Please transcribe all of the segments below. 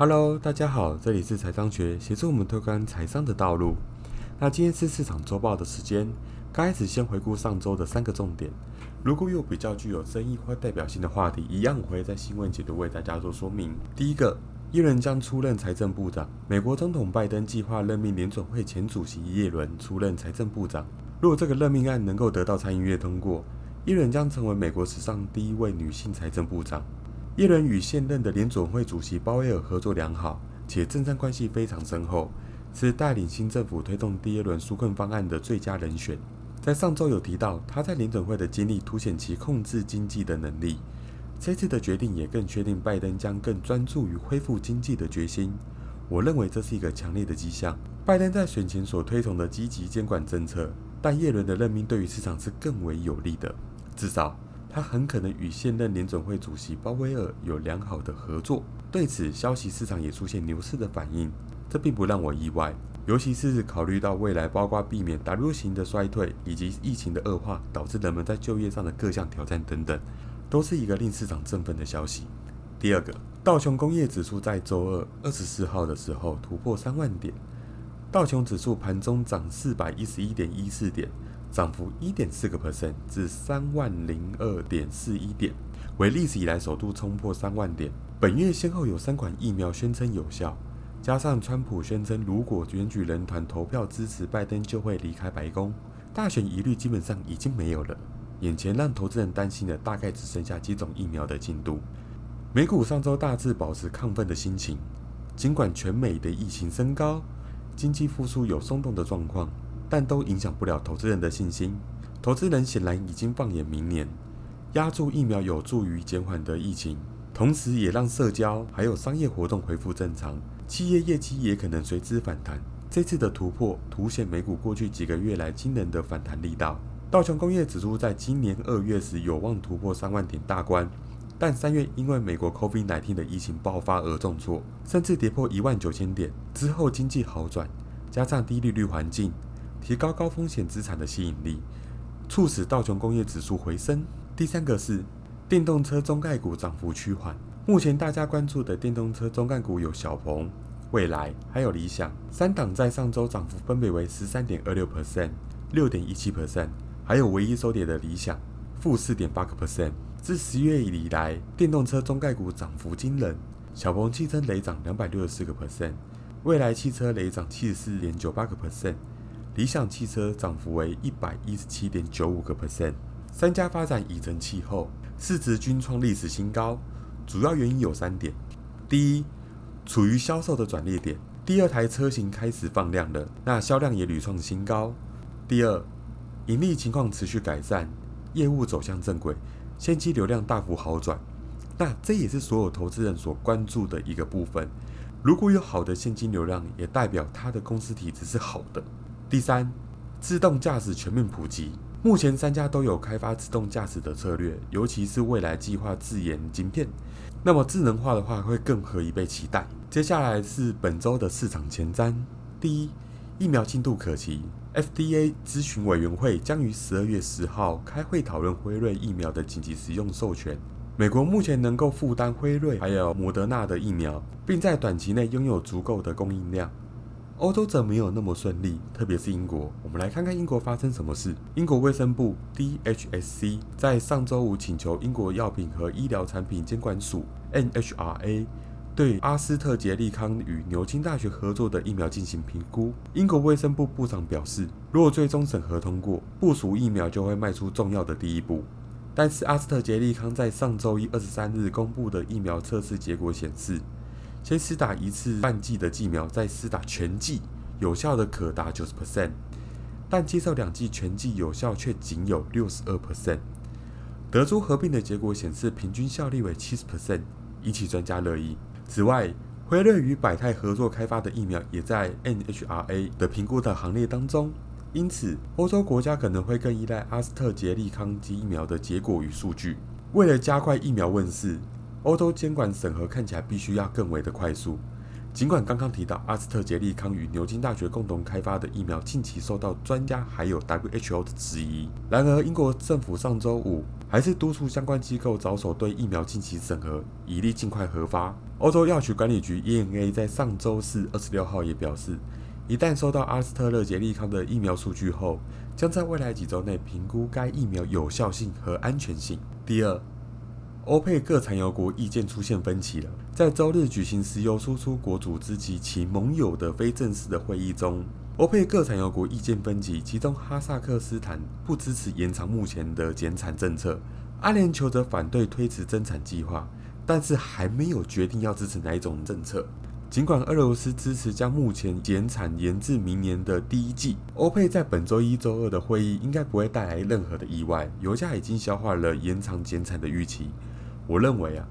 Hello，大家好，这里是财商学，协助我们推广财商的道路。那今天是市场周报的时间，开始先回顾上周的三个重点。如果有比较具有争议或代表性的话题，一样我会在新闻解读为大家做说明。第一个，耶伦将出任财政部长。美国总统拜登计划任命联准会前主席耶伦出任财政部长。如果这个任命案能够得到参议院通过，耶伦将成为美国史上第一位女性财政部长。耶伦与现任的联准会主席鲍威尔合作良好，且政商关系非常深厚，是带领新政府推动第一轮纾困方案的最佳人选。在上周有提到，他在联准会的经历凸显其控制经济的能力。这次的决定也更确定拜登将更专注于恢复经济的决心。我认为这是一个强烈的迹象。拜登在选前所推崇的积极监管政策。但耶伦的任命对于市场是更为有利的，至少他很可能与现任联准会主席鲍威尔有良好的合作。对此消息，市场也出现牛市的反应，这并不让我意外，尤其是考虑到未来包括避免 W 型的衰退以及疫情的恶化导致人们在就业上的各项挑战等等，都是一个令市场振奋的消息。第二个，道琼工业指数在周二二十四号的时候突破三万点。道琼指数盘中涨四百一十一点一四点，涨幅一点四个 percent 至三万零二点四一点，为历史以来首度冲破三万点。本月先后有三款疫苗宣称有效，加上川普宣称如果选举人团投票支持拜登，就会离开白宫，大选疑虑基本上已经没有了。眼前让投资人担心的大概只剩下几种疫苗的进度。美股上周大致保持亢奋的心情，尽管全美的疫情升高。经济复苏有松动的状况，但都影响不了投资人的信心。投资人显然已经放眼明年，压住疫苗有助于减缓的疫情，同时也让社交还有商业活动恢复正常，企业业绩也可能随之反弹。这次的突破凸显美股过去几个月来惊人的反弹力道。道琼工业指数在今年二月时有望突破三万点大关，但三月因为美国 COVID-19 的疫情爆发而重挫，甚至跌破一万九千点。之后经济好转。加上低利率环境，提高高风险资产的吸引力，促使道琼工业指数回升。第三个是电动车中概股涨幅趋缓。目前大家关注的电动车中概股有小鹏、蔚来，还有理想三档，在上周涨幅分别为十三点二六 percent、六点一七 percent，还有唯一收跌的理想负四点八个 percent。自十月以来，电动车中概股涨幅惊人，小鹏汽车累涨两百六十四个 percent。未来汽车累涨七十四点九八个 percent，理想汽车涨幅为一百一十七点九五个 percent。三家发展已成气候，市值均创历史新高。主要原因有三点：第一，处于销售的转捩点，第二台车型开始放量了，那销量也屡创新高；第二，盈利情况持续改善，业务走向正轨，先期流量大幅好转。那这也是所有投资人所关注的一个部分。如果有好的现金流量，也代表它的公司体质是好的。第三，自动驾驶全面普及，目前三家都有开发自动驾驶的策略，尤其是未来计划自研晶片，那么智能化的话会更可以被期待。接下来是本周的市场前瞻：第一，疫苗进度可期，FDA 咨询委员会将于十二月十号开会讨论辉瑞疫苗的紧急使用授权。美国目前能够负担辉瑞还有莫德纳的疫苗，并在短期内拥有足够的供应量。欧洲则没有那么顺利，特别是英国。我们来看看英国发生什么事。英国卫生部 DHSC 在上周五请求英国药品和医疗产品监管署 NHRA 对阿斯特捷利康与牛津大学合作的疫苗进行评估。英国卫生部部长表示，若最终审核通过，部署疫苗就会迈出重要的第一步。但是阿斯特捷利康在上周一二十三日公布的疫苗测试结果显示，先施打一次半剂的疫苗，再施打全剂，有效的可达九十 percent，但接受两剂全剂有效却仅有六十二 percent。得出合并的结果显示，平均效力为七十 percent，引起专家热议。此外，辉瑞与百泰合作开发的疫苗也在 NHRA 的评估的行列当中。因此，欧洲国家可能会更依赖阿斯特捷利康及疫苗的结果与数据。为了加快疫苗问世，欧洲监管审核看起来必须要更为的快速。尽管刚刚提到阿斯特捷利康与牛津大学共同开发的疫苗近期受到专家还有 WHO 的质疑，然而英国政府上周五还是督促相关机构着手对疫苗进行审核，以利尽快核发。欧洲药局管理局 EMA 在上周四二十六号也表示，一旦收到阿斯特勒捷利康的疫苗数据后，将在未来几周内评估该疫苗有效性和安全性。第二，欧佩各产油国意见出现分歧了。在周日举行石油输出国组织及其盟友的非正式的会议中。欧佩各产油国意见分歧，其中哈萨克斯坦不支持延长目前的减产政策，阿联酋则反对推迟增产计划，但是还没有决定要支持哪一种政策。尽管俄罗斯支持将目前减产延至明年的第一季，欧佩在本周一周二的会议应该不会带来任何的意外。油价已经消化了延长减产的预期。我认为啊，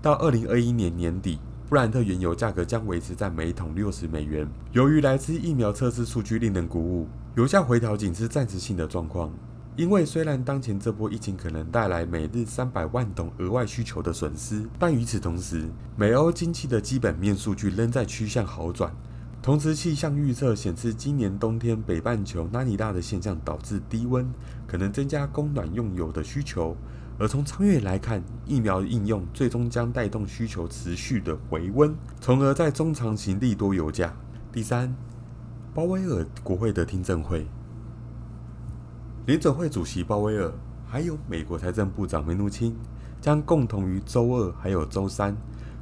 到二零二一年年底。布兰特原油价格将维持在每桶六十美元。由于来自疫苗测试数据令人鼓舞，油价回调仅是暂时性的状况。因为虽然当前这波疫情可能带来每日三百万桶额外需求的损失，但与此同时，美欧经济的基本面数据仍在趋向好转。同时，气象预测显示，今年冬天北半球拉尼娜的现象导致低温，可能增加供暖用油的需求。而从长远来看，疫苗应用最终将带动需求持续的回温，从而在中长期利多油价。第三，鲍威尔国会的听证会，联准会主席鲍威尔还有美国财政部长梅努钦将共同于周二还有周三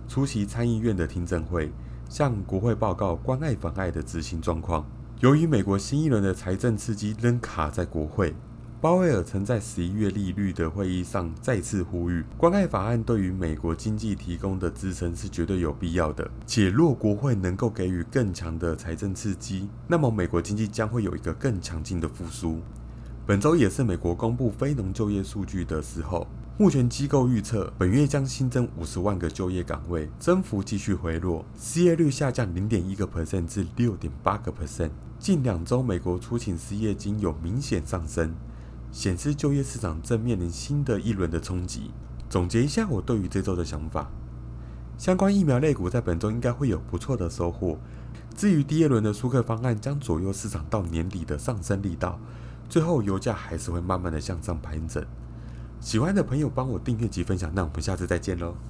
出席参议院的听证会，向国会报告关爱妨碍的执行状况。由于美国新一轮的财政刺激仍卡在国会。鲍威尔曾在十一月利率的会议上再次呼吁，关爱法案对于美国经济提供的支撑是绝对有必要的。且若国会能够给予更强的财政刺激，那么美国经济将会有一个更强劲的复苏。本周也是美国公布非农就业数据的时候，目前机构预测本月将新增五十万个就业岗位，增幅继续回落，失业率下降零点一个 percent 至六点八个 percent。近两周美国出勤失业金有明显上升。显示就业市场正面临新的一轮的冲击。总结一下我对于这周的想法：相关疫苗类股在本周应该会有不错的收获。至于第二轮的舒克方案将左右市场到年底的上升力道，最后油价还是会慢慢的向上盘整。喜欢的朋友帮我订阅及分享，那我们下次再见喽。